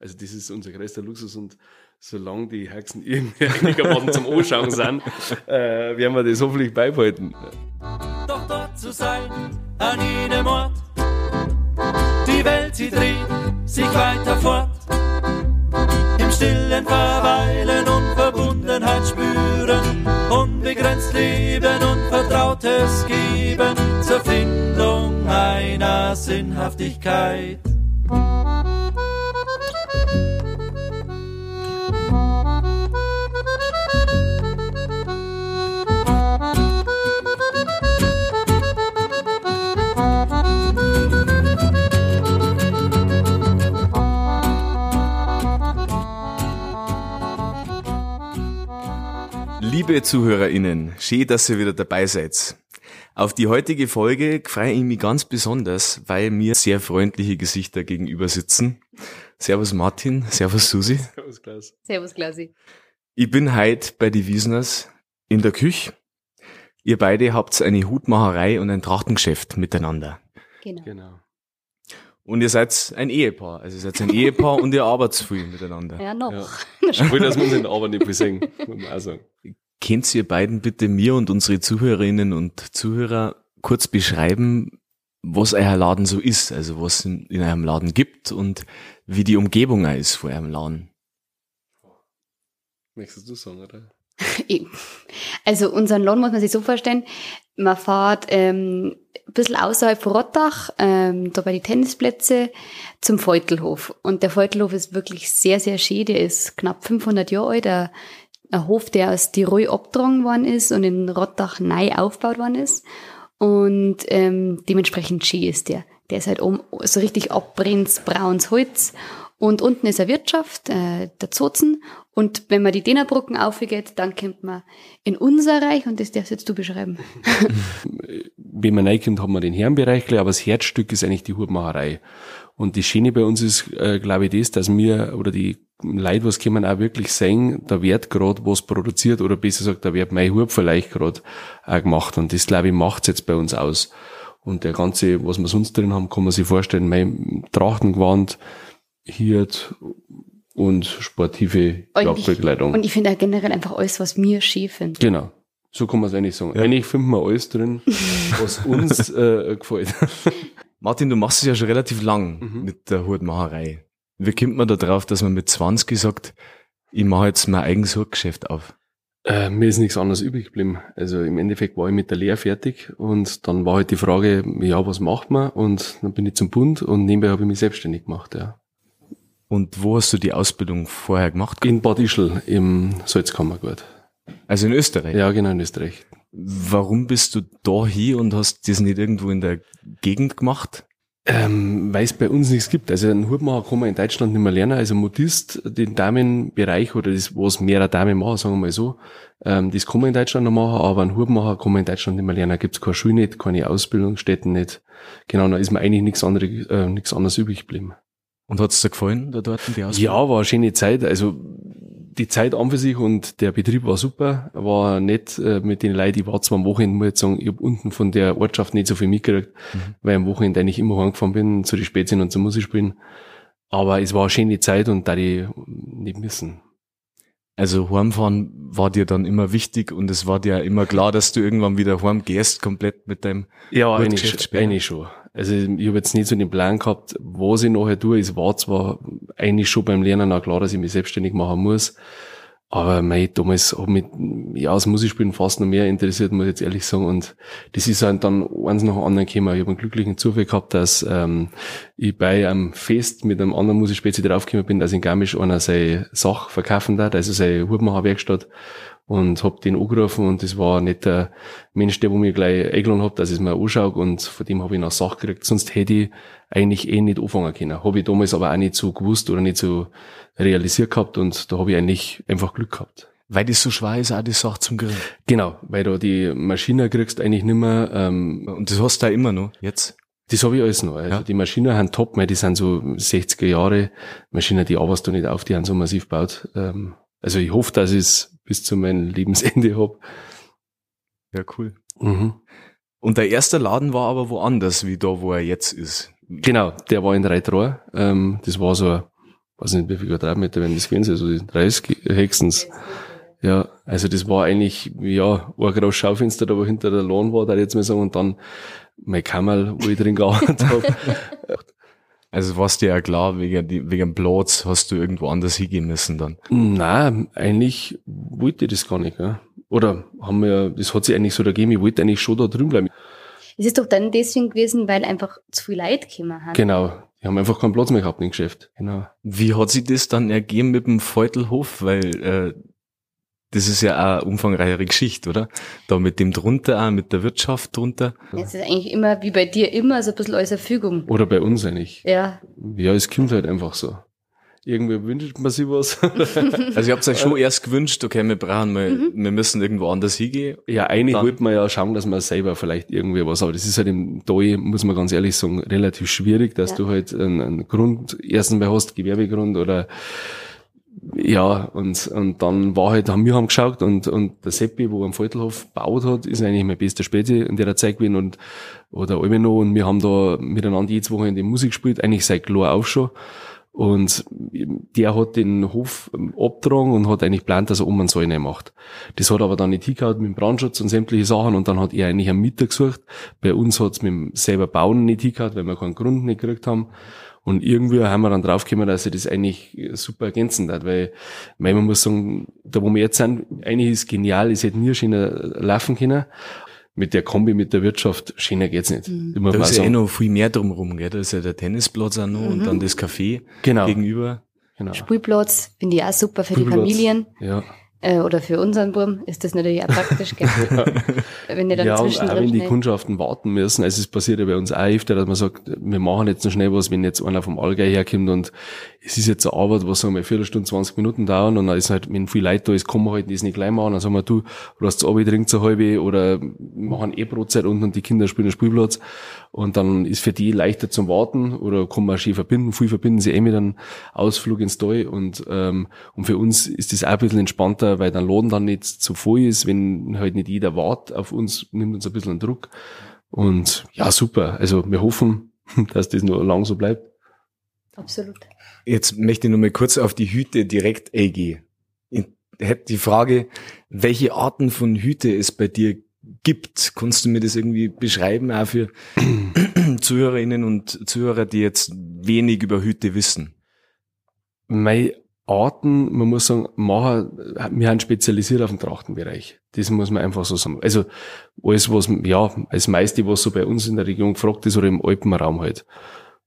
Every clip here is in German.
Also das ist unser größter Luxus und solange die Hexen irgendwie einigermaßen zum Anschauen sind, äh, werden wir das hoffentlich beibehalten. Doch dort zu sein, an jedem Ort, die Welt, sie dreht sich weiter fort. Im stillen Verweilen und Verbundenheit spüren, unbegrenzt leben und Vertrautes geben zur Findung einer Sinnhaftigkeit. Liebe ZuhörerInnen, schön, dass ihr wieder dabei seid. Auf die heutige Folge freue ich mich ganz besonders, weil mir sehr freundliche Gesichter gegenüber sitzen. Servus Martin, Servus Susi. Servus, Klaus. Servus, Klausi. Ich bin heute bei die Wiesners in der Küche. Ihr beide habt eine Hutmacherei und ein Trachtengeschäft miteinander. Genau. Genau. Und ihr seid ein Ehepaar. Also ihr seid ein Ehepaar und ihr arbeitet viel miteinander. Ja, noch. Ja. Obwohl, dass wir uns in der Arbeit nicht viel sehen, Könnt ihr beiden bitte mir und unsere Zuhörerinnen und Zuhörer kurz beschreiben, was euer Laden so ist, also was in, in eurem Laden gibt und wie die Umgebung auch ist vor eurem Laden? Möchtest du sagen, oder? Also unseren Lohn muss man sich so vorstellen, man fährt ähm, ein bisschen außerhalb von Rottach, ähm, da bei die Tennisplätze, zum Feutelhof. Und der Feutelhof ist wirklich sehr, sehr schön. Der ist knapp 500 Jahre alt. Ein, ein Hof, der aus Tirol abgetragen worden ist und in Rottach neu aufgebaut worden ist. Und ähm, dementsprechend schön ist der. Der ist halt oben so richtig abbrennendes braunes Holz. Und unten ist eine Wirtschaft, äh, der Zozen. Und wenn man die Dänerbrücken aufgeht, dann kommt man in unser Reich und das darfst jetzt du beschreiben. wenn man reinkommt, haben wir den Herrenbereich, aber das Herzstück ist eigentlich die Hutmacherei. Und das Schöne bei uns ist, äh, glaube ich, das, dass wir oder die Leute, was kommen, auch wirklich sehen, da wird gerade was produziert oder besser gesagt, da wird mein Hut vielleicht gerade auch gemacht. Und das, glaube ich, macht's jetzt bei uns aus. Und der ganze, was wir sonst drin haben, kann man sich vorstellen, mein Trachtengewand, Hirt und sportive Jagdbekleidung. Und ich finde auch generell einfach alles, was mir schön finden. Genau. So kann man es eigentlich sagen. Eigentlich finden wir alles drin, was uns äh, gefällt. Martin, du machst es ja schon relativ lang Mhm. mit der Hutmacherei. Wie kommt man da drauf, dass man mit 20 sagt, ich mache jetzt mein eigenes Hutgeschäft auf? Äh, mir ist nichts anderes übrig geblieben. Also im Endeffekt war ich mit der Lehre fertig und dann war halt die Frage, ja, was macht man? Und dann bin ich zum Bund und nebenbei habe ich mich selbstständig gemacht, ja. Und wo hast du die Ausbildung vorher gemacht? In Bad Ischl im Salzkammergut. Also in Österreich. Ja, genau, in Österreich. Warum bist du da hier und hast das nicht irgendwo in der Gegend gemacht? Ähm, weil es bei uns nichts gibt. Also einen Hutmacher kann man in Deutschland nicht mehr lernen. Also Modist, den Damenbereich oder das, was mehrere Damen machen, sagen wir mal so, ähm, das kann man in Deutschland noch machen, aber einen Hutmacher kann man in Deutschland nicht mehr lernen. Da gibt's keine Schule nicht, keine Ausbildungsstätten nicht. Genau, da ist mir eigentlich nichts anderes, äh, nichts anderes übrig geblieben. Und hat's dir gefallen, da dort die Ausbildung? Ja, war eine schöne Zeit. Also die Zeit an für sich und der Betrieb war super, war nett äh, mit den Leuten. Ich war zwar am Wochenende, muss ich sagen, ich hab unten von der Ortschaft nicht so viel mitgekriegt, Mhm. weil am Wochenende eigentlich immer heimgefahren bin, zu den Spätzien und zur Musik spielen. Aber es war eine schöne Zeit und da die nicht missen. Also heimfahren war dir dann immer wichtig und es war dir immer klar, dass du irgendwann wieder heim gehst, komplett mit deinem Ja, eigentlich schon. Also ich habe jetzt nicht so den Plan gehabt, was ich nachher tue. Es war zwar eigentlich schon beim Lernen auch klar, dass ich mich selbstständig machen muss, aber mei, damals hat mich ja, das Musikspielen fast noch mehr interessiert, muss ich jetzt ehrlich sagen. Und das ist halt dann eins nach dem anderen gekommen. Ich habe einen glücklichen Zufall gehabt, dass ähm, ich bei einem Fest mit einem anderen Musikspezi draufgekommen bin, dass in Garmisch einer seine Sache verkaufen darf, also seine Hutmacherwerkstatt und hab den angerufen und das war nicht der Mensch, der wo mir gleich eingeladen hat, dass ich es mir anschaue und von dem habe ich noch Sache gekriegt. Sonst hätte ich eigentlich eh nicht anfangen können. Habe ich damals aber auch nicht so gewusst oder nicht so realisiert gehabt und da habe ich eigentlich einfach Glück gehabt. Weil das so schwer ist, auch die Sache zum Grillen. Genau, weil da die Maschine kriegst eigentlich nicht mehr, ähm, Und das hast du auch immer noch, jetzt. das habe ich alles noch. Also Ja. die Maschinen haben top, weil die sind so 60er Jahre Maschinen, die arbeitest du nicht auf, die haben so massiv gebaut. Ähm, also ich hoffe, dass ich es bis zu meinem Lebensende hab. Ja, cool. Mhm. Und der erste Laden war aber woanders, wie da, wo er jetzt ist. Genau, der war in Reitrohr. Ähm, das war so weiß nicht, wie viel Quadratmeter werden das gewesen sein, so 30 höchstens. Ja, also das war eigentlich, ja, ein großes Schaufenster, da wo hinter der Lawn war, da jetzt mal sagen, und dann mein Kammerl, wo ich drin gearbeitet habe. Also war dir ja klar, wegen, wegen Platz hast du irgendwo anders hingehen müssen dann. Nein, eigentlich wollte ich das gar nicht. Ja. Oder haben wir, das hat sich eigentlich so ergeben, ich wollte eigentlich schon da drüben bleiben. Es ist doch dann deswegen gewesen, weil einfach zu viel Leute gekommen haben. Genau. Die haben einfach keinen Platz mehr gehabt im Geschäft. Genau. Wie hat sich das dann ergeben mit dem Feutelhof? Weil äh, das ist ja auch eine umfangreichere Geschichte, oder? Da mit dem drunter, auch mit der Wirtschaft drunter. Es ist eigentlich immer, wie bei dir, immer so ein bisschen als Verfügung. Oder bei uns eigentlich. Ja. Ja, es kommt halt einfach so. Irgendwie wünscht man sich was. Also ihr habt euch schon erst gewünscht, okay, wir brauchen mal, wir müssen irgendwo anders hingehen. Ja, eigentlich Dann- wollte man ja schauen, dass man selber vielleicht irgendwie was, aber das ist halt im Doi, muss man ganz ehrlich sagen, relativ schwierig, dass Ja. du halt einen, einen Grund erstens mal hast, Gewerbegrund oder ja, und, und dann war halt, haben wir haben geschaut und, und der Seppi, wo am Faltelhof gebaut hat, ist eigentlich mein bester Späti in der Zeit gewesen und, oder Albino und wir haben da miteinander jedes Wochenende Musik gespielt, eigentlich seit klar auf schon. Und der hat den Hof ähm, abgetragen und hat eigentlich geplant, dass er um einen Saal macht. Das hat aber dann nicht hingehauen mit dem Brandschutz und sämtliche Sachen und dann hat er eigentlich einen Mieter gesucht. Bei uns hat's mit dem selber Bauen nicht hingehauen, weil wir keinen Grund nicht gekriegt haben. Und irgendwie haben wir dann draufgekommen, dass ich das eigentlich super ergänzen hat, weil, weil man muss sagen, da wo wir jetzt sind, eigentlich ist genial, es hätte nie schöner laufen können. Mit der Kombi, mit der Wirtschaft, schöner geht's nicht. Muss Da man ist ja eh noch viel mehr drumherum, gell? Da ist ja der Tennisplatz auch noch und dann das Café Genau. gegenüber. Genau. Spielplatz finde ich auch super für die Spielplatz. Familien. Ja. Äh, oder für unseren Buben ist das natürlich auch praktisch, gell? Wenn ihr dann ja, und auch zwischendrin wenn die Kundschaften warten müssen, also es passiert ja bei uns auch öfter, dass man sagt, wir machen jetzt noch schnell was, wenn jetzt einer vom Allgäu herkommt und es ist jetzt eine Arbeit, was sagen wir, Viertelstunde, 20 Minuten dauern und dann ist halt, wenn viel Leute da ist, kommen wir halt das nicht gleich machen, dann sagen wir, du, du hast Arbeit, trinkst eine halbe oder machen eh Brotzeit unten und die Kinder spielen den Spielplatz. Und dann ist für die leichter zum Warten oder kann man schön verbinden, viel verbinden sie eh mit einem Ausflug ins Tal und, ähm, und für uns ist das auch ein bisschen entspannter, weil der Laden dann nicht zu voll ist, wenn halt nicht jeder wartet auf uns, nimmt uns ein bisschen einen Druck. Und ja, super, also wir hoffen, dass das noch lang so bleibt. Absolut. Jetzt möchte ich noch mal kurz auf die Hüte direkt eingehen. Ich hätte die Frage, welche Arten von Hüte es bei dir gibt. Kannst du mir das irgendwie beschreiben, auch für Zuhörerinnen und Zuhörer, die jetzt wenig über Hüte wissen? Meine Arten, man muss sagen, machen, wir haben spezialisiert auf den Trachtenbereich. Das muss man einfach so sagen. Also alles, was, ja, das meiste, was so bei uns in der Region gefragt ist oder im Alpenraum halt.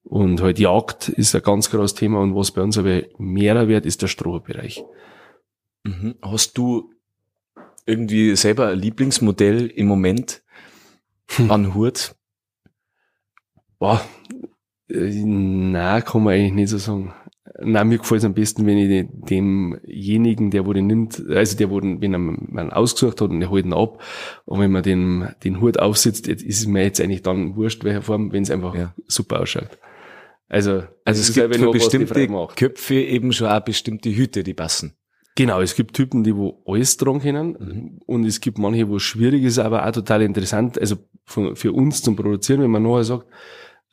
Und halt Jagd ist ein ganz großes Thema und was bei uns aber mehr wird, ist der Strohbereich. Mhm. Hast du irgendwie selber ein Lieblingsmodell im Moment an Hut? Boah, äh, nein, kann man eigentlich nicht so sagen. Nein, mir gefällt es am besten, wenn ich demjenigen, der wo den nimmt, also der, wo den, wenn er man ausgesucht hat und der holt ihn ab, und wenn man den, den Hut aufsetzt, jetzt ist es mir jetzt eigentlich dann wurscht, welcher Form, wenn es einfach Ja. super ausschaut. Also, Also es ist gibt für bestimmte. Köpfe eben schon auch bestimmte Hüte, die passen. Genau, es gibt Typen, die wo alles tragen können Mhm. und es gibt manche, wo es schwierig ist, aber auch total interessant, also von, für uns zum Produzieren, wenn man nachher sagt,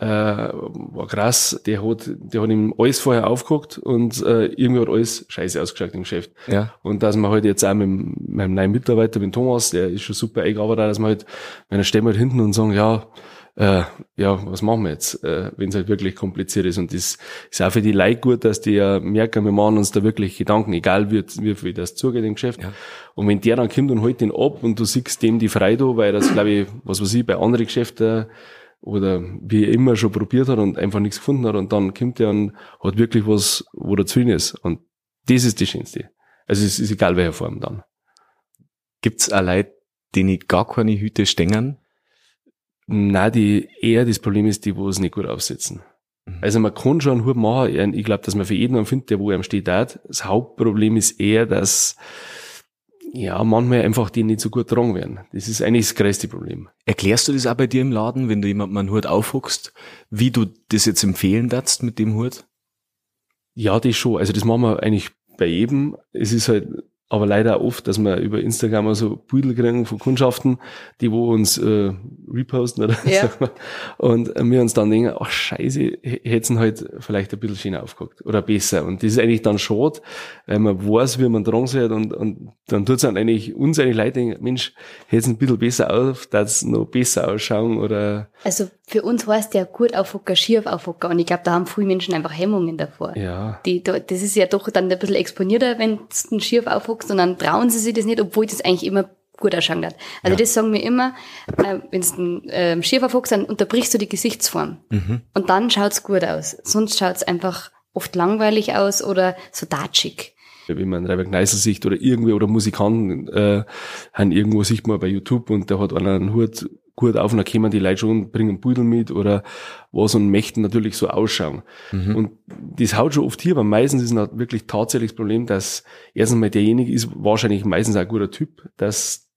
äh, war krass, der hat, der hat ihm alles vorher aufgeguckt und äh, irgendwie hat alles scheiße ausgeschaut im Geschäft. Ja. Und dass man halt jetzt auch mit meinem neuen Mitarbeiter, mit Thomas, der ist schon super eingearbeitet, dass man halt, wenn er stehen halt hinten und sagen, ja, äh, ja, was machen wir jetzt, äh, wenn es halt wirklich kompliziert ist. Und das ist auch für die Leute gut, dass die ja merken, wir machen uns da wirklich Gedanken, egal wie, wie viel das zugeht im Geschäft. Ja. Und wenn der dann kommt und holt den ab und du siehst dem die Freude, an, weil das, glaube ich, was weiß ich, bei anderen Geschäften oder wie er immer schon probiert hat und einfach nichts gefunden hat und dann kommt er und hat wirklich was, wo er zufrieden ist. Und das ist das Schönste. Also es ist egal, welcher Form dann. Gibt's auch Leute, denen gar keine Hüte stängern? Nein, die eher das Problem ist, die, wo es nicht gut aufsetzen. Mhm. Also man kann schon einen Hut machen. Ich glaube, dass man für jeden einen findet, der wo einem steht hat. Das Hauptproblem ist eher, dass ja manchmal einfach die nicht so gut tragen werden. Das ist eigentlich das größte Problem. Erklärst du das auch bei dir im Laden, wenn du jemandem einen Hut aufhuckst, wie du das jetzt empfehlen darfst mit dem Hut? Ja, das schon. Also das machen wir eigentlich bei jedem. Es ist halt aber leider oft, dass wir über Instagram so Pudel kriegen von Kundschaften, die wo uns äh, reposten oder Ja. Und wir uns dann denken, ach scheiße, hätten halt vielleicht ein bisschen schöner aufgeguckt oder besser. Und das ist eigentlich dann schade, weil man weiß, wie man dran sieht und, und dann tut's dann eigentlich uns eigentlich Leute denken, Mensch, hätten ein bisschen besser auf, dass noch besser ausschauen oder Also für uns heißt der gut aufhocker, schief aufhocker. Und ich glaube, da haben viele Menschen einfach Hemmungen davor. ja. Die, da- das ist ja doch dann ein bisschen exponierter, wenn du einen schief aufhockst und dann trauen sie sich das nicht, obwohl das eigentlich immer gut ausschauen hat. Also das sagen wir immer, äh, wenn du einen ähm, schief aufhockst, dann unterbrichst du die Gesichtsform. Und dann schaut's gut aus. Sonst schaut's einfach oft langweilig aus oder so datschig. wie man Reiberg Neisel sieht oder irgendwie oder Musikanten äh, haben irgendwo sieht man bei YouTube und der hat einer einen Hut gut auf und dann kommen die Leute schon, bringen Pudel mit oder was und möchten natürlich so ausschauen. Und das haut schon oft hier, aber meistens ist noch wirklich tatsächlich das Problem, dass erstens mal derjenige ist wahrscheinlich meistens ein guter Typ, dass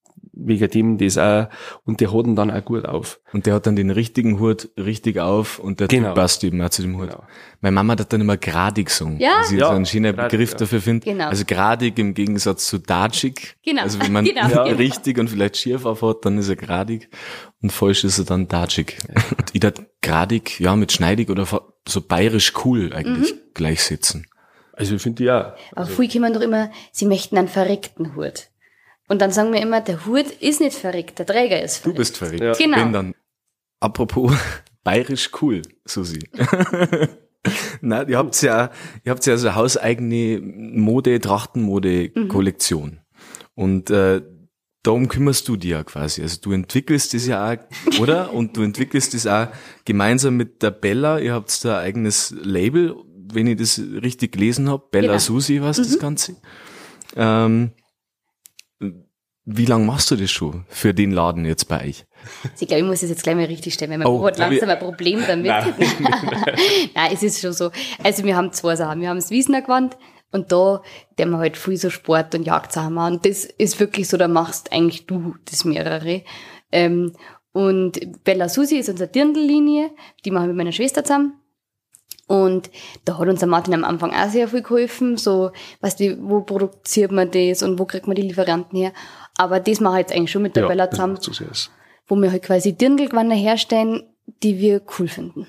wegen dem das auch, und der hat ihn dann auch gut auf. Und der hat dann den richtigen Hut richtig auf und der Genau. Passt eben auch zu dem Hut. Genau. Meine Mama hat dann immer gradig gesungen. Ja. Also ich Ja, so einen schönen gradig, Begriff ja. dafür finde. Genau. Also gradig im Gegensatz zu datschig. Genau. Also wenn man Genau. ja. Genau. richtig und vielleicht schief aufhat, dann ist er gradig und falsch ist er dann datschig. Und ich dat gradig, ja, mit schneidig oder so bayerisch cool eigentlich Mhm. gleichsetzen. Also ich finde ja. Aber viele kommen doch immer, sie möchten einen verreckten Hut. Und dann sagen wir immer, der Hut ist nicht verreckt, der Träger ist Du verreckt. bist verrückt. Ja. Genau. Wenn dann. Apropos bayerisch cool, Susi. Na, ihr habt ja, ihr habt ja so eine hauseigene Mode, Trachtenmode-Kollektion. Und äh, darum kümmerst du dir ja quasi. Also du entwickelst das ja auch, oder? Und du entwickelst das auch gemeinsam mit der Bella. Ihr habt da ein eigenes Label, wenn ich das richtig gelesen habe. Bella Genau. Susi was das Ganze. Ähm, wie lange machst du das schon für den Laden jetzt bei euch? Ich glaube, ich muss das jetzt gleich mal richtig stellen, weil mein Oh, hat langsam ein Problem damit. Nein. es ist schon so. Also wir haben zwei Sachen. Wir haben das Wiesner Gewand und da, der wir halt viel so Sport und Jagdsachen machen. Und das ist wirklich so, da machst eigentlich du das mehrere. Ähm, und Bella Susi ist unsere Dirndl-Linie, die machen wir mit meiner Schwester zusammen. Und da hat uns der Martin am Anfang auch sehr viel geholfen, so, weißt du, wo produziert man das und wo kriegt man die Lieferanten her. Aber das mache ich jetzt eigentlich schon mit der Bella das zusammen wo wir halt quasi Dirndlgewänder herstellen, die wir cool finden.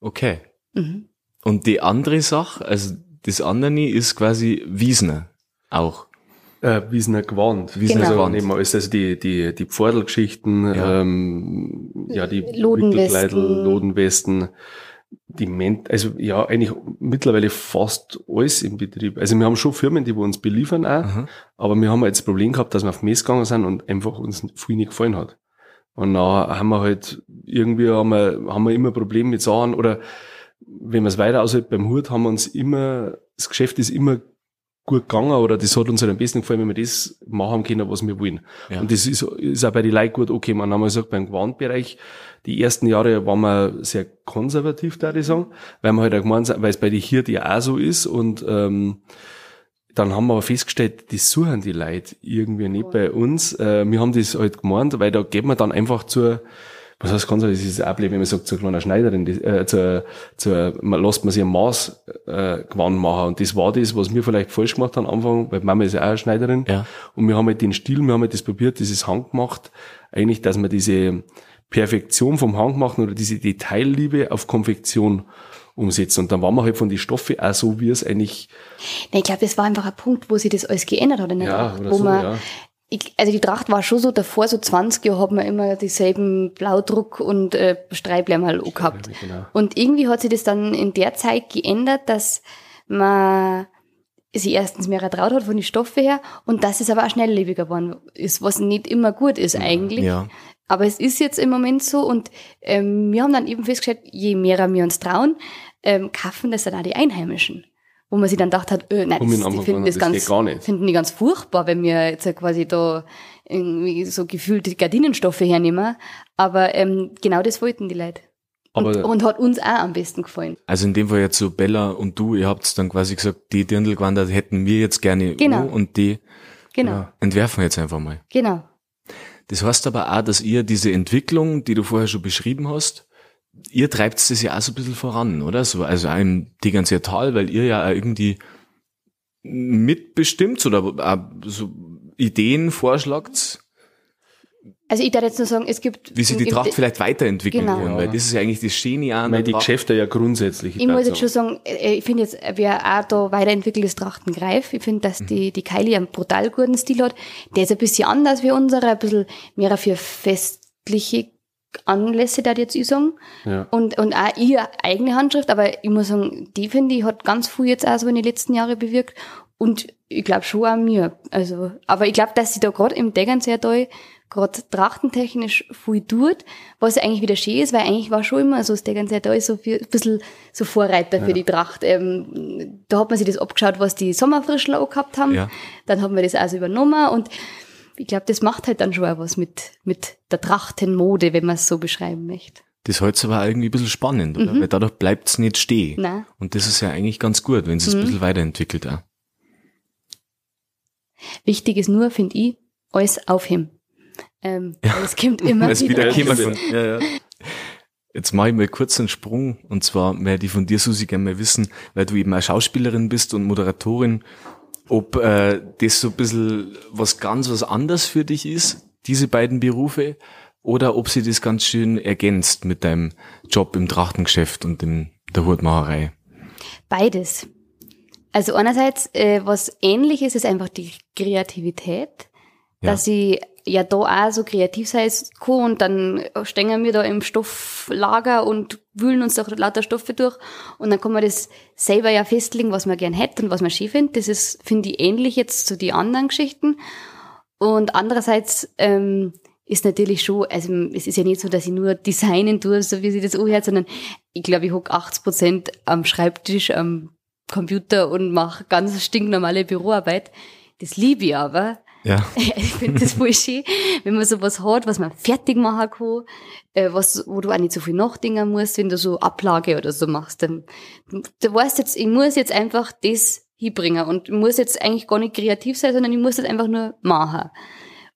Okay. Mhm. Und die andere Sache, also das andere ist quasi Wiesner auch. Äh, Wiesener Gewand. Wiesener Genau. Gewand. Alles, also die, die, die Pfordelgeschichten, Ja. ähm, ja, die Lodenwesten. Lodenwesten, die Ment, also ja, eigentlich mittlerweile fast alles im Betrieb. Also wir haben schon Firmen, die wo uns beliefern auch, Aha. aber wir haben halt das Problem gehabt, dass wir auf Mess gegangen sind und einfach uns viel nicht gefallen hat. Und dann haben wir halt, irgendwie haben wir, haben wir immer Probleme mit Sachen oder wenn wir es weiter aushält beim Hut, haben wir uns immer, das Geschäft ist immer gut gegangen oder das hat uns halt am besten gefallen, wenn wir das machen können, was wir wollen. Ja. Und das ist, ist auch bei den Leuten gut okay. Man haben wir gesagt, beim Gewandbereich, die ersten Jahre waren wir sehr konservativ, da ich sagen, weil wir halt auch gemeint sind, weil es bei den Hirten ja auch so ist und ähm, dann haben wir aber festgestellt, das suchen die Leute irgendwie nicht bei uns. Äh, wir haben das halt gemeint, weil da geht man dann einfach zur, was heißt konservativ, das ist Ableben, wenn man sagt, zur kleinen Schneiderin, die, äh, zur, zur, man lässt man sich ein Maß äh, Gewand machen. Und das war das, was wir vielleicht falsch gemacht haben am Anfang, weil Mama ist ja auch eine Schneiderin. Ja. Und wir haben halt den Stil, wir haben halt das probiert, dieses Handgemacht, eigentlich, dass man diese Perfektion vom Handgemachten oder diese Detailliebe auf Konfektion umsetzen. Und dann waren wir halt von den Stoffen auch so, wie es eigentlich, Nee, ich glaube, das war einfach ein Punkt, wo sich das alles geändert hat in der ja, oder wo so, man, ja. Ich, also die Tracht war schon so, davor so 20 Jahre hat man immer dieselben Blaudruck und äh, Streibleim halt auch gehabt. Genau. Und irgendwie hat sich das dann in der Zeit geändert, dass man sich erstens mehr ertraut hat von den Stoffen her und dass es aber auch schnelllebiger geworden ist, was nicht immer gut ist eigentlich. Ja. Aber es ist jetzt im Moment so und ähm, wir haben dann eben festgestellt, je mehr wir uns trauen, ähm, kaufen das dann auch die Einheimischen. Wo man sich dann gedacht hat, äh, nein, das, die finden das, das ganz, geht gar nicht. finden die ganz furchtbar, wenn wir jetzt quasi da irgendwie so gefühlte Gardinenstoffe hernehmen. Aber ähm, genau das wollten die Leute. Und, Aber- und hat uns auch am besten gefallen. Also in dem Fall jetzt so Bella und du, ihr habt dann quasi gesagt, die Dirndlgewandert hätten wir jetzt gerne Genau. und die Genau, entwerfen wir jetzt einfach mal. genau. Das heißt aber auch, dass ihr diese Entwicklung, die du vorher schon beschrieben hast, ihr treibt das ja auch so ein bisschen voran, oder? So, also einem die ganze Tal, weil ihr ja auch irgendwie mitbestimmt oder auch so Ideen vorschlagt, Also ich darf jetzt nur sagen, es gibt... wie sich die im- Tracht vielleicht weiterentwickeln Genau. kann, weil das ist ja eigentlich das Schöne an meine, die der Tracht. Geschäfte ja grundsätzlich. Ich muss jetzt schon sagen, äh, ich finde jetzt, wer auch da weiterentwickeltes Trachten greift, ich finde, dass die, die Kylie einen brutal guten Stil hat. Der ist ein bisschen anders wie unsere, ein bisschen mehr für festliche Anlässe, da jetzt ich sagen. Ja. Und, und auch ihre eigene Handschrift, aber ich muss sagen, die finde ich hat ganz viel jetzt auch so in den letzten Jahren bewirkt. Und ich glaube schon auch mir. Also, aber ich glaube, dass sie da gerade im Deggernsee da gerade trachtentechnisch viel tut, was eigentlich wieder schön ist, weil eigentlich war schon immer so, das Deggernsee da ist so viel, ein bisschen so Vorreiter für die Tracht. Ähm, da hat man sich das abgeschaut, was die Sommerfrischler auch gehabt haben. Ja. Dann haben wir das also übernommen und ich glaube, das macht halt dann schon auch was mit, mit der Trachtenmode, wenn man es so beschreiben möchte. Das hält aber irgendwie ein bisschen spannend, oder? Weil dadurch bleibt's nicht stehen. Mhm. Nein. Mhm. Und das ist ja eigentlich ganz gut, wenn es ein bisschen weiterentwickelt auch. Wichtig ist nur, finde ich, alles aufheben. Ähm, weil Es kommt immer es wieder. wieder von, ja, ja. Jetzt mache ich mal kurz einen Sprung und zwar werde ich von dir, Susi, gerne mal wissen, weil du eben auch Schauspielerin bist und Moderatorin, ob äh, das so ein bisschen was ganz was anderes für dich ist, diese beiden Berufe, oder ob sie das ganz schön ergänzt mit deinem Job im Trachtengeschäft und in der Hutmacherei. Beides. Also einerseits, äh, was ähnlich ist, ist einfach die Kreativität, Ja. dass ich ja da auch so kreativ sein kann und dann stehen wir da im Stofflager und wühlen uns da lauter Stoffe durch und dann kann man das selber ja festlegen, was man gern hätte und was man schön findet. Das ist, finde ich, ähnlich jetzt zu die anderen Geschichten. Und andererseits ähm, ist natürlich schon, also es ist ja nicht so, dass ich nur designen tue, so wie sie das anhört, sondern ich glaube, ich hocke 80 Prozent am Schreibtisch, am Computer und mache ganz stinknormale Büroarbeit. Das liebe ich aber. Ja. Ich finde das voll schön, wenn man sowas hat, was man fertig machen kann, äh, was, wo du auch nicht so viel nachdenken musst, wenn du so Ablage oder so machst. Dann, du weißt jetzt, ich muss jetzt einfach das hinbringen und ich muss jetzt eigentlich gar nicht kreativ sein, sondern ich muss das einfach nur machen.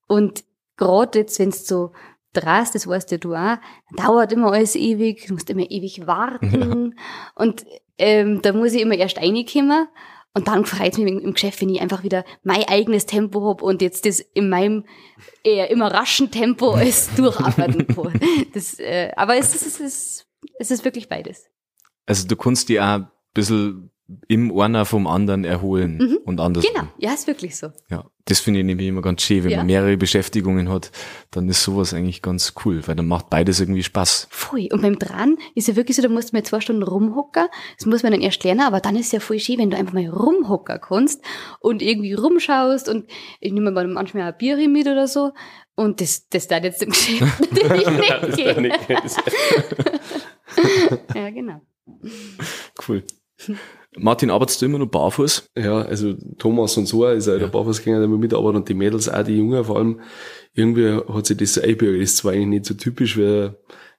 Und gerade jetzt, wenn es so drast, das weißt ja du auch, dauert immer alles ewig, du musst immer ewig warten. Und ähm, da muss ich immer erst reinkommen. Und dann freut es mich im Geschäft, wenn ich einfach wieder mein eigenes Tempo hab und jetzt das in meinem eher immer raschen Tempo alles durcharbeiten kann. Das, äh, aber es ist, es, ist, es ist wirklich beides. Also du kannst dich auch ein bisschen im einer vom anderen erholen und anders. Genau, ja, ist wirklich so. Ja, das finde ich nämlich immer ganz schön. Wenn Ja. man mehrere Beschäftigungen hat, dann ist sowas eigentlich ganz cool, weil dann macht beides irgendwie Spaß. Voll. Und beim Dran ist ja wirklich so, da musst du mal zwei Stunden rumhocken. Das muss man dann erst lernen, aber dann ist es ja voll schön, wenn du einfach mal rumhocken kannst und irgendwie rumschaust und ich nehme mal manchmal ein Bier mit oder so. Und das, das darf jetzt im Geschäft natürlich nicht gehen. Ja, genau. Cool. Martin, arbeitest du immer noch barfuß? Ja, also Thomas und so ist auch der Barfußgänger, der mit mitarbeitet und die Mädels auch, die Jungen vor allem. Irgendwie hat sich das so einbürgert. Das ist zwar eigentlich nicht so typisch wie ein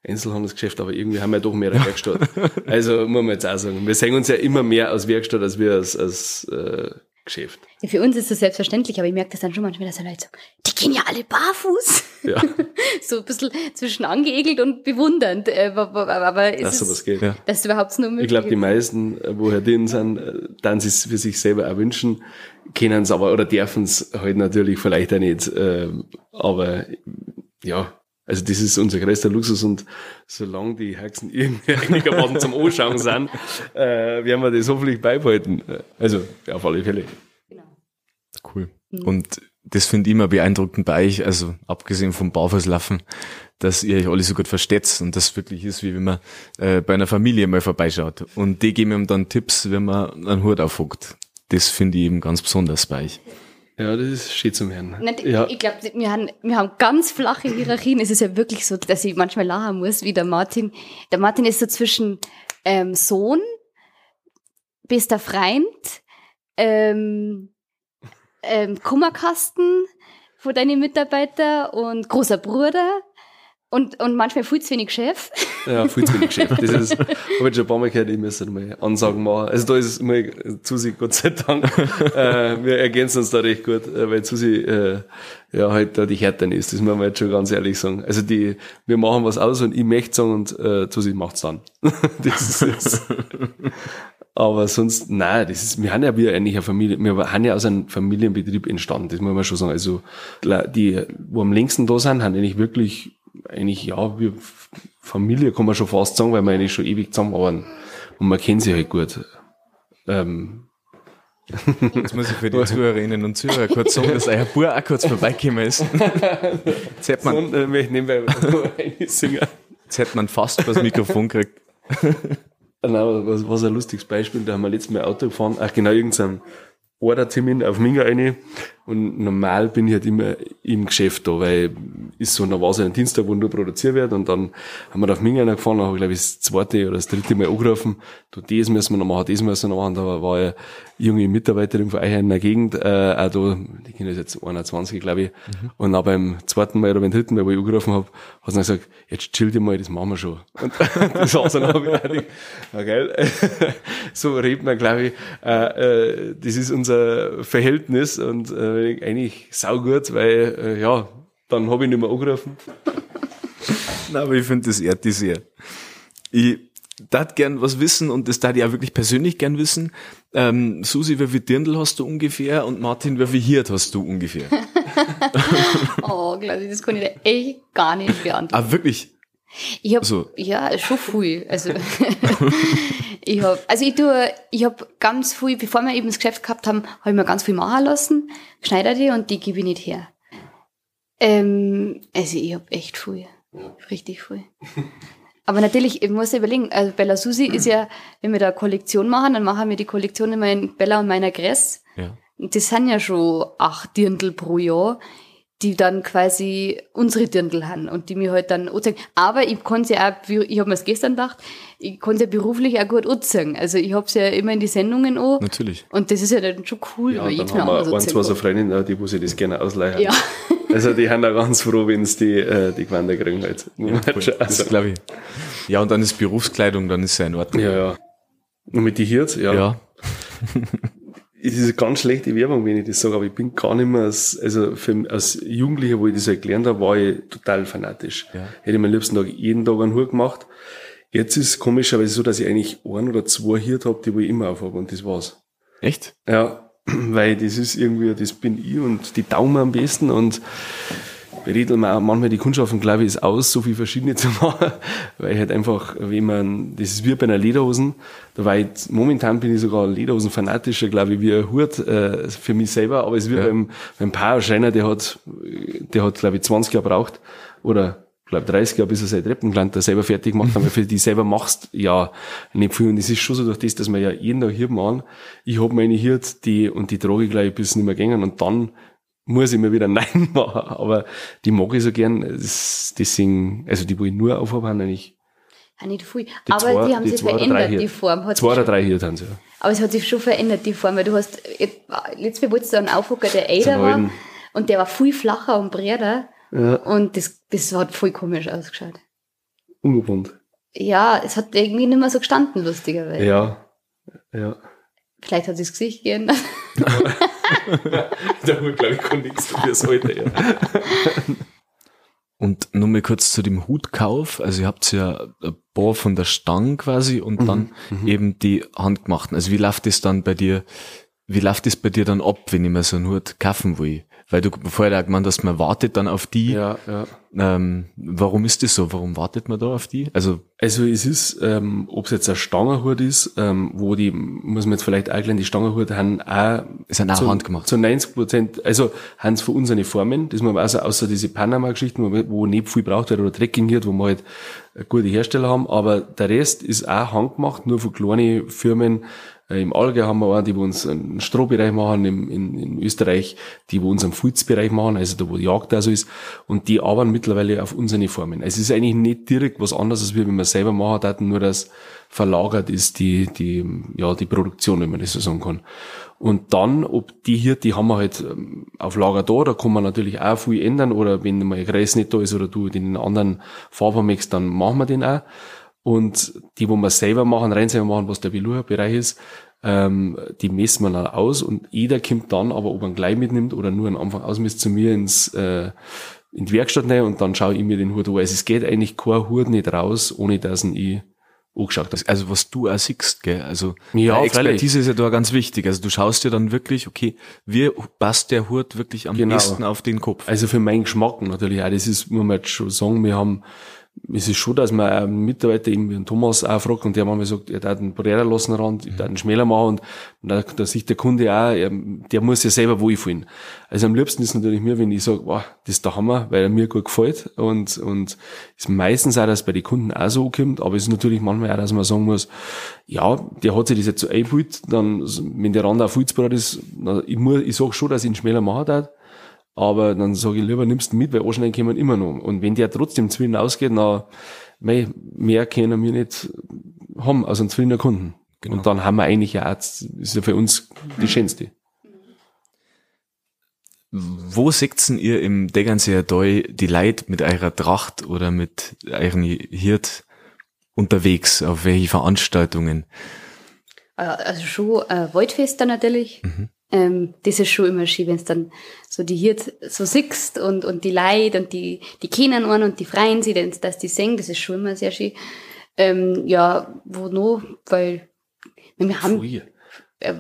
Einzelhandelsgeschäft, aber irgendwie haben wir doch mehr eine Werkstatt. also muss man jetzt auch sagen, wir sehen uns ja immer mehr als Werkstatt als wir als, als äh, Geschäft. Ja, für uns ist das selbstverständlich, aber ich merke das dann schon manchmal, dass die Leute sagen, die gehen ja alle barfuß. Ja, so ein bisschen zwischen angeekelt und bewundernd. äh, Aber, es dass ist, sowas geht. Ja. dass überhaupt nur möglich Ich glaube, die ist. meisten, äh, woher drin sind, äh, dann sie es für sich selber auch wünschen, können es aber oder dürfen es halt natürlich vielleicht auch nicht. Aber ja, also das ist unser größter Luxus und solange die Hexen irgendwie einigermaßen zum Anschauen sind, äh, werden wir das hoffentlich beibehalten. Also ja, auf alle Fälle. Cool. Und das finde ich immer beeindruckend bei euch, also abgesehen vom Barfußlaufen, dass ihr euch alle so gut versteht und das wirklich ist, wie wenn man äh, bei einer Familie mal vorbeischaut. Und die geben ihm dann Tipps, wenn man einen Hut aufhuckt. Das finde ich eben ganz besonders bei euch. Ja, das ist schön zum Hören. Nein, Ja, Ich glaube, wir haben, wir haben ganz flache Hierarchien. Es ist ja wirklich so, dass ich manchmal lachen muss, wie der Martin. Der Martin ist so zwischen ähm, Sohn, bester Freund, ähm, ähm, Kummerkasten von deinen Mitarbeitern und großer Bruder und, und manchmal viel zu wenig Chef. Ja, viel zu wenig Geschäft. Das ist, habe ich schon ein paar Mal gehört, ich müsste mal Ansagen machen. Also da ist es immer Susi, Gott sei Dank. äh, wir ergänzen uns da recht gut, äh, weil Susi, äh, ja, halt da die Härten ist. Das muss man jetzt schon ganz ehrlich sagen. Also die, wir machen was aus und ich möchte sagen und, äh, Susi macht's dann. das ist. Aber sonst, nein, das ist, wir haben ja wie eigentlich eine Familie, wir haben ja aus einem Familienbetrieb entstanden, das muss man schon sagen. Also, die, wo am längsten da sind, haben eigentlich wirklich, eigentlich, ja, wie Familie kann man schon fast sagen, weil wir eigentlich schon ewig zusammenarbeiten. Und man kennt sie halt gut. Ähm, Jetzt muss ich für die Zuhörerinnen und Zuhörer kurz sagen, dass euer Bub auch kurz vorbeigekommen ist. Jetzt hätte man, äh, nebenbei singen. Jetzt hätte man fast das Mikrofon gekriegt. Genau, was, was ein lustiges Beispiel, da haben wir letztes Mal Auto gefahren, ach genau, irgendein Order-Termin auf Minga rein und normal bin ich halt immer im Geschäft da, weil ist so, dann war es ein Dienstag, wo nur produziert wird und dann haben wir da auf Minga gefahren, dann habe ich glaube ich das zweite oder das dritte Mal angerufen, du, das müssen wir noch machen, das müssen wir noch machen, da war ja junge Mitarbeiterin von euch in der Gegend, äh, auch da, die Kinder ist jetzt 21, glaube ich, mhm. und dann beim zweiten Mal oder beim dritten Mal, wo ich angerufen habe, hat sie gesagt, jetzt chill dir mal, das machen wir schon. Und das war dann ich gedacht, ja, geil, so redet man, glaube ich, äh, äh, das ist unser Verhältnis und äh, eigentlich saugut, weil, äh, ja, dann habe ich nicht mehr angerufen. Nein, aber ich finde, das ehrt die sehr. Ich darf gern was wissen und das darf ich auch wirklich persönlich gern wissen. Ähm, Susi, wie viel Dirndl hast du ungefähr und Martin, wie viel Hirt hast du ungefähr? oh, glaube ich, das kann ich dir echt gar nicht beantworten. Ah, wirklich? Ich hab, so. ja, schon viel. Also, ich hab, also ich tue, ich hab ganz viel, bevor wir eben das Geschäft gehabt haben, habe ich mir ganz viel machen lassen, schneide die und die gebe ich nicht her. Ähm, also ich hab echt viel. Richtig viel. Aber natürlich, ich muss überlegen, also Bella Susi ist ja, wenn wir da Kollektion machen, dann machen wir die Kollektion immer in Bella und meiner Gress. Ja. Das sind ja schon acht Dirndl pro Jahr, die dann quasi unsere Dirndl haben und die mir halt dann anzeigen. Aber ich kann sie auch, ich habe mir das gestern gedacht, ich kann sie ja beruflich auch gut anzeigen. Also ich habe sie ja immer in die Sendungen an. Natürlich. Und das ist ja dann schon cool. Ja, dann haben wir ein, zwei so Freundinnen, die wo sie das gerne ausleihen. Ja. Also die haben da ganz froh, wenn sie die, äh, die Gewänder kriegen halt. Ja, cool. Das glaube ich. Ja, und dann ist Berufskleidung, dann ist ja in Ordnung. Ja, ja. Und mit die Hirts, ja. Ja. es ist eine ganz schlechte Werbung, wenn ich das sage, aber ich bin gar nicht mehr als, also für, als Jugendlicher, wo ich das halt gelernt habe, war ich total fanatisch. Ja. Hätte ich am liebsten Tag jeden Tag einen Hut gemacht. Jetzt ist es komischerweise so, dass ich eigentlich ein oder zwei Hirt habe, die wo ich immer aufhabe und das war's. Echt? Ja, weil das ist irgendwie, das bin ich und die Daumen am besten und beredeln wir manchmal die Kundschaften, glaube ich, ist aus, so viel verschiedene zu machen, weil halt einfach, wenn man, das ist wie bei einer Lederhosen, da war ich, momentan bin ich sogar Lederhosen-fanatischer, glaube ich, wie ein Hut, äh, für mich selber, aber es ist wie ja. beim, beim Power Schreiner, der hat, der hat, glaube ich, 20 Jahre braucht, oder, glaube 30 Jahre, bis er seine Treppenklanter selber fertig gemacht hat, weil für die selber machst, ja, nicht viel. Und es ist schon so durch das, dass man ja jeden Tag Hirten an, ich habe meine Hirt, die, und die trage ich gleich bis nicht mehr gängen und dann muss ich mir wieder Nein machen. Aber die mag ich so gern. Das, deswegen, also die, wo ich nur aufhabe, haben eigentlich. Ja, nicht viel. Die aber zwei, die haben die sich verändert, die Form. Hat zwei oder drei hier haben sie, ja. Aber es hat sich schon verändert, die Form, weil du hast, letztes Mal wolltest du einen Aufhocker, der Ada war, und der war viel flacher und breiter. Ja. Und das, das hat voll komisch ausgeschaut. Ungewohnt. Ja, es hat irgendwie nicht mehr so gestanden, lustigerweise. Ja, ja. Vielleicht hat sich das Gesicht geändert. da glaube ich, kann nichts dafür heute. Ja. Und nur mal kurz zu dem Hutkauf. Also ihr habt ja ein paar von der Stange quasi und mhm, dann mhm. eben die handgemachten. Also wie läuft das dann bei dir, wie läuft das bei dir dann ab, wenn ich mir so einen Hut kaufen will? Weil du vorher auch gemeint hast, man wartet dann auf die. Ja, ja. Ähm, warum ist das so? Warum wartet man da auf die? Also, also es ist, ähm, ob es jetzt ein Stangerhut ist, ähm, wo die, muss man jetzt vielleicht auch die Stangerhut haben auch, ist auch zu, handgemacht. Zu 90 Prozent, also haben es für uns eine Formen, das man also außer diese Panama-Geschichten, wo, wo nicht viel braucht wird oder Trekking wird, wo man halt gute Hersteller haben, aber der Rest ist auch handgemacht, nur für kleine Firmen, Im Allgäu haben wir auch, die wo uns einen Strohbereich machen, im, in, in Österreich, die wo uns einen Fulzbereich machen, also da wo die Jagd da so ist, und die arbeiten mittlerweile auf unsere Formen. Es ist eigentlich nicht direkt was anderes, als wenn wir selber machen, hatten, nur dass verlagert ist die, die, ja, die Produktion, wenn man das so sagen kann. Und dann, ob die hier, die haben wir halt ähm, auf Lager da, da kann man natürlich auch viel ändern, oder wenn mal Kreis nicht da ist, oder du den anderen Farben möchtest, dann machen wir den auch. Und die, wo wir selber machen, rein selber machen, was der Velour-Bereich ist, ähm, die messen wir dann aus und jeder kommt dann, aber ob er ihn gleich mitnimmt oder nur am Anfang ausmisst, zu mir ins, äh, in die Werkstatt rein und dann schaue ich mir den Hut an. Also es geht eigentlich kein Hut nicht raus, ohne dass ihn ich angeschaut habe. Also was du auch siehst, gell? Also Ja, ja, Expertise freilich. ist ja da ganz wichtig. Also du schaust dir dann wirklich, okay, wie passt der Hut wirklich am Genau. besten auf den Kopf? Also für meinen Geschmack natürlich auch, das ist, muss man jetzt schon sagen, wir haben, es ist schon, dass man einen Mitarbeiter, eben wie einen Thomas auch fragt und der manchmal sagt, er hat einen breiter lassen Rand, ich darf einen schmäler machen und da, da sieht der Kunde auch, er, der muss ja selber wohlfühlen. Also am liebsten ist natürlich mir, wenn ich sage, wow, das ist der Hammer, weil er mir gut gefällt und, und ist meistens auch, dass es bei den Kunden auch so kommt, aber es ist natürlich manchmal auch, dass man sagen muss, ja, der hat sich das jetzt so eingefühlt, dann, wenn der Rand auf Holzbrot ist, na, ich muss, ich sag schon, dass ich ihn schmäler machen darf, aber dann sage ich lieber, nimmst du mit, weil anschneiden können wir ihn immer noch. Und wenn der trotzdem zufrieden ausgeht, na, mei, mehr können wir nicht haben als einen zufriedenen Kunden. Und dann haben wir eigentlich ja auch, das ist ja für uns die schönste. Wo denn ihr im Degernseer Doi die Leid mit eurer Tracht oder mit euren Hirt unterwegs? Auf welche Veranstaltungen? Äh, Also schon äh, Waldfester natürlich. Ähm, das ist schon immer schön, wenn es dann so die Hirt so siehst und, und die Leute und die, die kennen einen und die freuen sich, denn, dass die singen, das ist schon immer sehr schön. Ähm, ja, wo noch? Weil wir haben Früher. äh,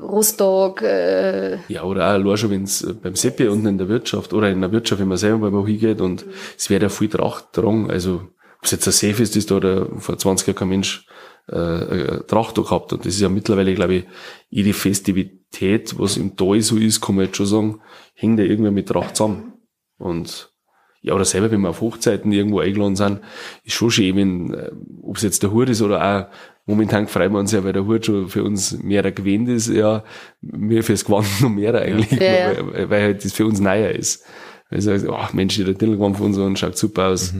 Rostock, äh, Ja, oder auch allein schon, wenn es beim Seppi unten in der Wirtschaft oder in der Wirtschaft, wenn man selber mal hingeht und es wird ja viel Tracht tragen. Also, ob es jetzt ein Seefest ist oder vor 20 Jahren kein Mensch äh, eine Tracht da gehabt. Und das ist ja mittlerweile, glaube ich, jede Festivität, was im Tal so ist, kann man jetzt schon sagen, hängt ja irgendwie mit Tracht zusammen. Und ja, oder selber, wenn wir auf Hochzeiten irgendwo eingeladen sind, ist schon schön, wenn, äh, ob es jetzt der Hut ist oder auch, momentan freuen wir uns ja, weil der Hut schon für uns mehr gewähnt ist, ja, mir fürs Gewand noch mehr eigentlich, Ja, ja. Weil, weil halt das für uns neuer ist. Also, ach Mensch, der Dirndlgewand von uns und schaut super aus.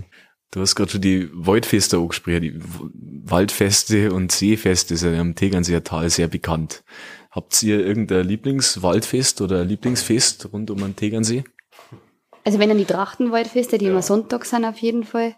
Du hast gerade schon die Waldfeste angesprochen, die Waldfeste und Seefeste sind ja am Tegernseer Tal sehr bekannt. Habt ihr irgendein Lieblingswaldfest oder Lieblingsfest rund um den Tegernsee? also wenn dann die Trachtenwaldfeste, die immer Sonntag sind auf jeden Fall,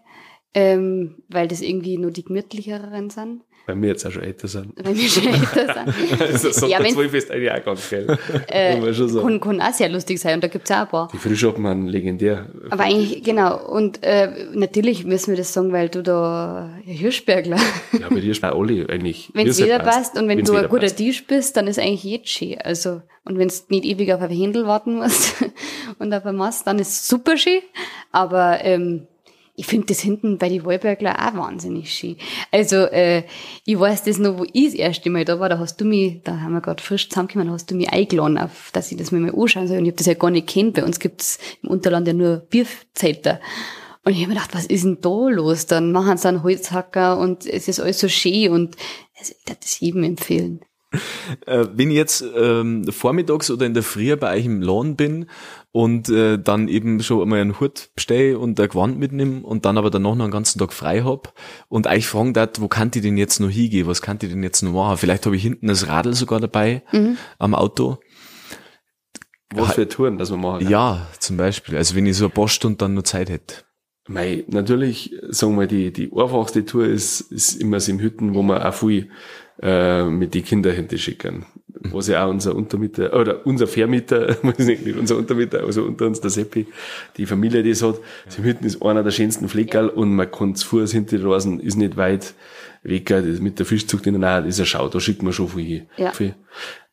ähm, weil das irgendwie nur die gemütlicheren sind. Weil wir jetzt auch schon älter sind. Weil wir schon älter sind. Also sagt Ja, der wenn- Zwölfest eigentlich auch ganz geil. Äh, schon sagen. kann, kann auch sehr lustig sein und da gibt's auch ein paar. Die Frühschoppen waren legendär. Aber eigentlich, genau. Und äh, natürlich müssen wir das sagen, weil du da Hirschbergler, Ja, bei dir ist alle eigentlich. wenn es wie wieder passt und wenn du ein guter passt. Tisch bist, dann ist eigentlich jetzt schön. Also, und wenn du nicht ewig auf ein Händel warten musst und auf ein Mast, dann ist es super schön. Aber ähm, ich finde das hinten bei den Wollbergler auch wahnsinnig schön. Also, äh, ich weiß das noch, wo ich das erste Mal da war, da hast du mich, da haben wir gerade frisch zusammengekommen, da hast du mich eingeladen, auf, dass ich das mir mal anschauen soll. Und ich habe das ja gar nicht kennt. Bei uns gibt's im Unterland ja nur Bierzelter. Und ich habe mir gedacht, was ist denn da los? Dann machen sie einen Holzhacker und es ist alles so schön und also, ich würde das jedem empfehlen. Äh, wenn ich jetzt ähm, vormittags oder in der Früh bei euch im Laden bin und äh, dann eben schon einmal einen Hut bestelle und ein Gewand mitnehme und dann aber danach noch einen ganzen Tag frei hab und euch fragen dat, wo kann ich denn jetzt noch hingehen, was kann ich denn jetzt noch machen? Vielleicht habe ich hinten das Radl sogar dabei am Auto. Was für Touren, dass wir machen. Ja, zum Beispiel. Also wenn ich so ein paar Stunden dann noch Zeit hätte. Mei, natürlich, sagen wir, die, die einfachste Tour ist, ist immer das im Hütten, wo wir auch viel äh, mit den Kindern hinter schicken. Was ja auch unser Untermieter, oder unser Vermieter, weiß nicht, nicht unser Untermieter, also unter uns der Seppi, die Familie, die es hat. Das im Hütten ist einer der schönsten Fleckerl und man kann zu Fuß hinter den Rasen, ist nicht weit weg, das mit der Fischzucht in der Nähe, das ist ein Schau, da schickt man schon viel hin. Ja. Viel.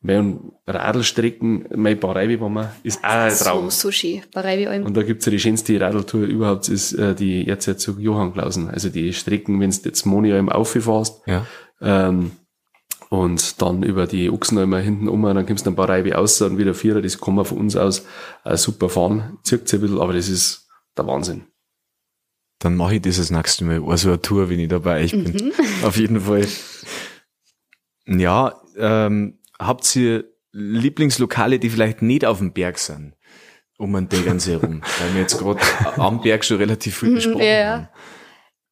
Mei, und Radlstrecken, mein Barei, wo man, ist auch ein Traum. So, so schön. Und da gibt's ja die schönste Radltour überhaupt, ist äh, die Erzherzog Johann Klausen. Also die Strecken, wenn du jetzt Monia im Aufe fährst, Ja. ähm, und dann über die Ochsenalmer hinten um, dann kommst du ein paar Reibe aus und wieder Vierer, das kann man von uns aus äh, super fahren. Zirkt ein bisschen, aber das ist der Wahnsinn. Dann mache ich das das nächste Mal. Also eine Tour, wenn ich da bei euch bin. Auf jeden Fall. Ja, ähm, habt ihr Lieblingslokale, die vielleicht nicht auf dem Berg sind? Um den Tegernsee herum. Weil wir jetzt gerade am Berg schon relativ viel besprochen ja, ja.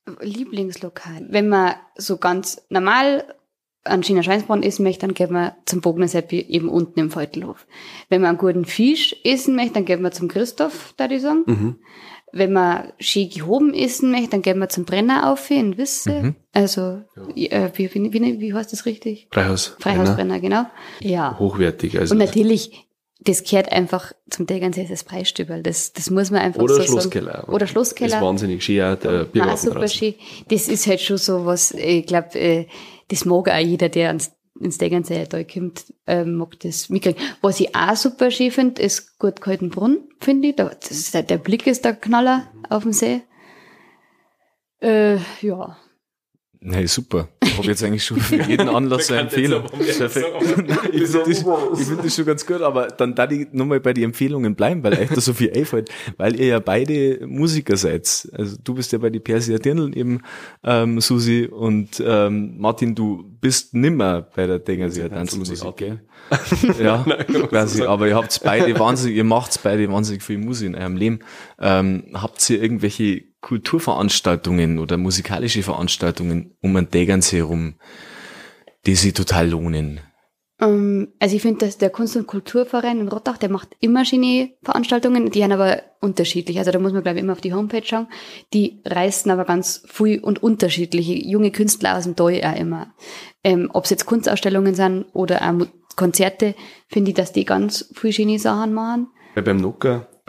haben. Lieblingslokal. Wenn man so ganz normal an China Schweinsbraten essen möchte, dann geht man zum Bognerseppi eben unten im Veutelhof. Wenn man einen guten Fisch essen möchte, dann geht man zum Christoph, da ich sagen. Mhm. Wenn man schön gehoben essen möchte, dann geht man zum Brenner auf in Wisse. Also, äh, wie, wie, wie, wie heißt das richtig? Freihaus. Freihausbrenner, genau. Ja. Hochwertig. Also Und natürlich das gehört einfach zum Tegernsee das Preisstübel. Das, das muss man einfach Oder so Schlosskeller. sagen. Oder Schlosskeller. Das ist wahnsinnig schön, auch der Biergarten super schön. Das ist halt schon so was, ich glaube, äh, das mag auch jeder, der ans, ins Tegernsee da kommt, äh, mag das mitkriegen. Was ich auch super schön finde, ist gut kalten Brunnen, finde ich. Da, ist, der, der Blick ist der Knaller auf dem See. Äh, ja. Hey, super. Ich habe jetzt eigentlich schon für jeden Anlass eine Empfehlung. Perfekt. Ich finde das, ich find das schon ganz gut, aber dann da ich nochmal bei den Empfehlungen bleiben, weil euch da so viel einfällt, weil ihr ja beide Musiker seid. Also du bist ja bei die Persia Dirndl eben, ähm, Susi, und ähm, Martin, du bist nimmer bei der Dingerseer Tanzmusik, gell? ja, quasi. Aber ihr habt's beide wahnsinnig, ihr macht's beide wahnsinnig viel Musik in eurem Leben. Ähm, habt ihr irgendwelche Kulturveranstaltungen oder musikalische Veranstaltungen um den Tegernsee herum, die sich total lohnen? Ähm, also ich finde, dass der Kunst- und Kulturverein in Rottach, der macht immer schöne Veranstaltungen, die sind aber unterschiedlich. Also da muss man, glaube ich, immer auf die Homepage schauen. Die reißen aber ganz viel und unterschiedliche junge Künstler aus dem Tal auch immer. Ähm, Ob es jetzt Kunstausstellungen sind oder auch Konzerte, finde ich, dass die ganz viel schöne Sachen machen. Weil beim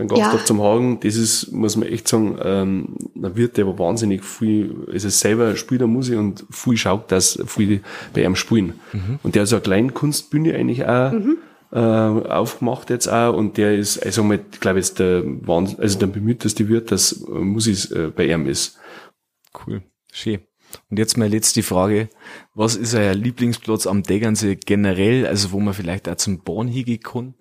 Nocker, beim Gasthof Ja. zum Hagen, das ist, muss man echt sagen, ähm, da wird der aber wahnsinnig viel, also selber spielt er Musik und viel schaut, dass viel bei ihm spielen. Und der hat so eine kleine Kunstbühne eigentlich auch äh, aufgemacht jetzt auch und der ist, also mal, ich glaube jetzt der Wahnsinn, also der bemühteste wird, dass äh, Musik äh, bei ihm ist. Cool. Schön. Und jetzt meine letzte Frage. Was ist euer Lieblingsplatz am Tegernsee generell, also wo man vielleicht auch zum Bahn hingehen kann?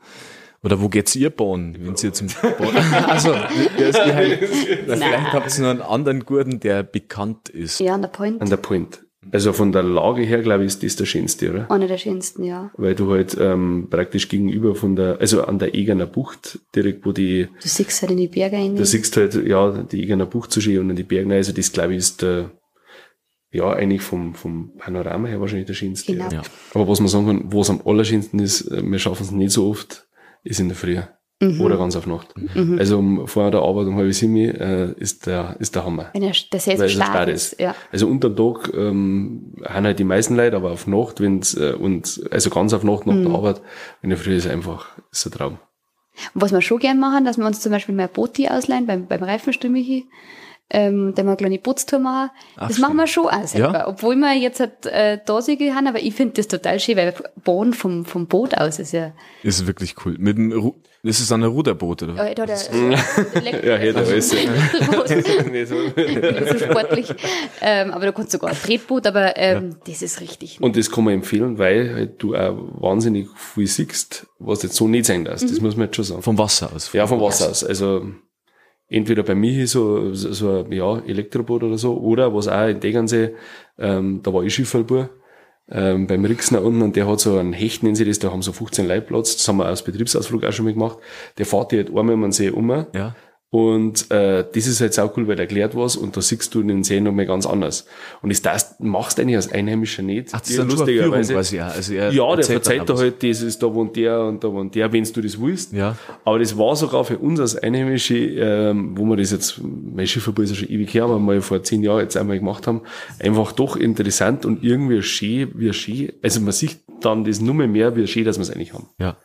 Oder wo geht's ihr Bahn, wenn ihr zum Bahn? also, der ist geheim. Vielleicht habt ihr noch einen anderen guten, der bekannt ist. Ja, an der Point. An der Point. Also von der Lage her, glaube ich, ist das der schönste, oder? Einer der schönsten, ja. Weil du halt ähm, praktisch gegenüber von der, also an der Egerner Bucht, direkt wo die, Du siehst halt in die Berge rein. da siehst du halt, ja, die Egerner Bucht so schön und in die Berge rein. Also das, glaube ich, ist der, ja, eigentlich vom, vom Panorama her wahrscheinlich der schönste. Genau. Ja. Aber was man sagen kann, wo es am allerschönsten ist, äh, wir schaffen es nicht so oft, ist in der Früh. Oder ganz auf Nacht. Also um, vor der Arbeit um halb sieben äh, ist der ist der Hammer. Wenn er, See so Weil es ein stark ist. ist. Ja. Also unter Tag ähm, haben halt die meisten Leute, aber auf Nacht, wenn's äh, und also ganz auf Nacht nach Mhm. der Arbeit, in der Früh ist einfach ist ein Traum. Was wir schon gern machen, dass wir uns zum Beispiel mehr Boote ausleihen beim, beim Reifenstümmichi, ähm, da mal eine kleine Bootstour machen. Ach, das schön. machen wir schon auch selber. Ja? Obwohl wir jetzt halt, äh, da haben, aber ich finde das total schön, weil Bohren vom, vom Boot aus ist ja, Ist wirklich cool. Mit dem Ru das ist ein Ruderboot, oder? ja, da der, Ja, hätte er alles. nicht so sportlich. Ähm, aber da kannst du sogar ein Tretboot, aber ähm, das ist richtig. Und das kann man empfehlen, weil halt du auch wahnsinnig viel siehst, was jetzt so nicht sein darf. Mhm. Das muss man jetzt schon sagen. Vom Wasser aus. Ja, vom Wasser aus. Also entweder bei mir so, so, ein ja, Elektroboot oder so, oder was auch in Degernsee, ähm, da war ich Schifferlbur, ähm, beim Rixner unten und der hat so einen Hecht, nennen sie das, da haben so 15 Leute das haben wir als Betriebsausflug auch schon mal gemacht, der fährt halt einmal um den See um Ja. Und äh, das ist halt sau cool, weil der erklärt was und da siehst du den See nochmal ganz anders. Und das, das machst du eigentlich als Einheimischer nicht. Ach, das ist Führung quasi, ja. Also er Ja, der verzeiht da halt, das ist da wohnt der und da wohnt der, wenn du das willst. Ja. Aber das war sogar für uns als Einheimische, ähm, wo wir das jetzt, mein Schifferbau ist ja schon ewig her, aber mal vor zehn Jahren jetzt einmal gemacht haben, einfach doch interessant und irgendwie schön, wie schön. Also man sieht dann das nur mehr, wie schön, dass wir es eigentlich haben. Ja.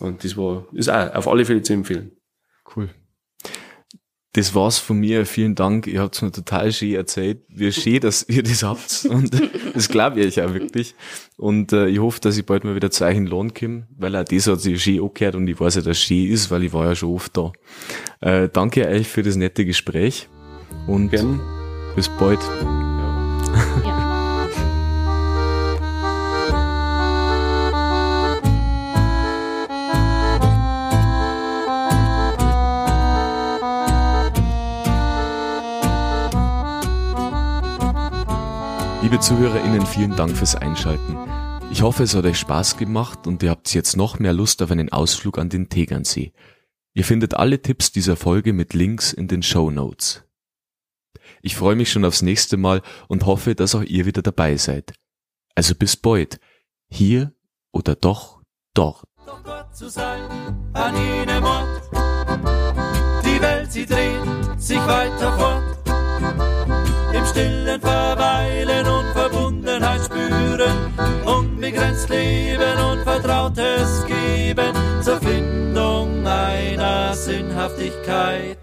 Und das war, ist auch auf alle Fälle zu empfehlen. Cool. Das war's von mir. Vielen Dank. Ihr habt's mir total schön erzählt. Wie schön, dass ihr das habt. Und das glaube ich euch auch wirklich. Und äh, ich hoffe, dass ich bald mal wieder zu euch in Lohn komme, weil auch das hat sich schön angehört und ich weiß ja, dass es schön ist, weil ich war ja schon oft da. Äh, danke euch für das nette Gespräch und Gern. bis bald. Ja. Liebe ZuhörerInnen, vielen Dank fürs Einschalten. Ich hoffe, es hat euch Spaß gemacht und ihr habt jetzt noch mehr Lust auf einen Ausflug an den Tegernsee. Ihr findet alle Tipps dieser Folge mit Links in den Show Notes. Ich freue mich schon aufs nächste Mal und hoffe, dass auch ihr wieder dabei seid. Also bis bald. Hier oder doch dort. doch Gott zu sein an jenem Ort. Die Welt, sie dreht sich weiter fort stillen Verweilen und Verbundenheit spüren und begrenzt leben und Vertrautes geben zur Findung einer Sinnhaftigkeit.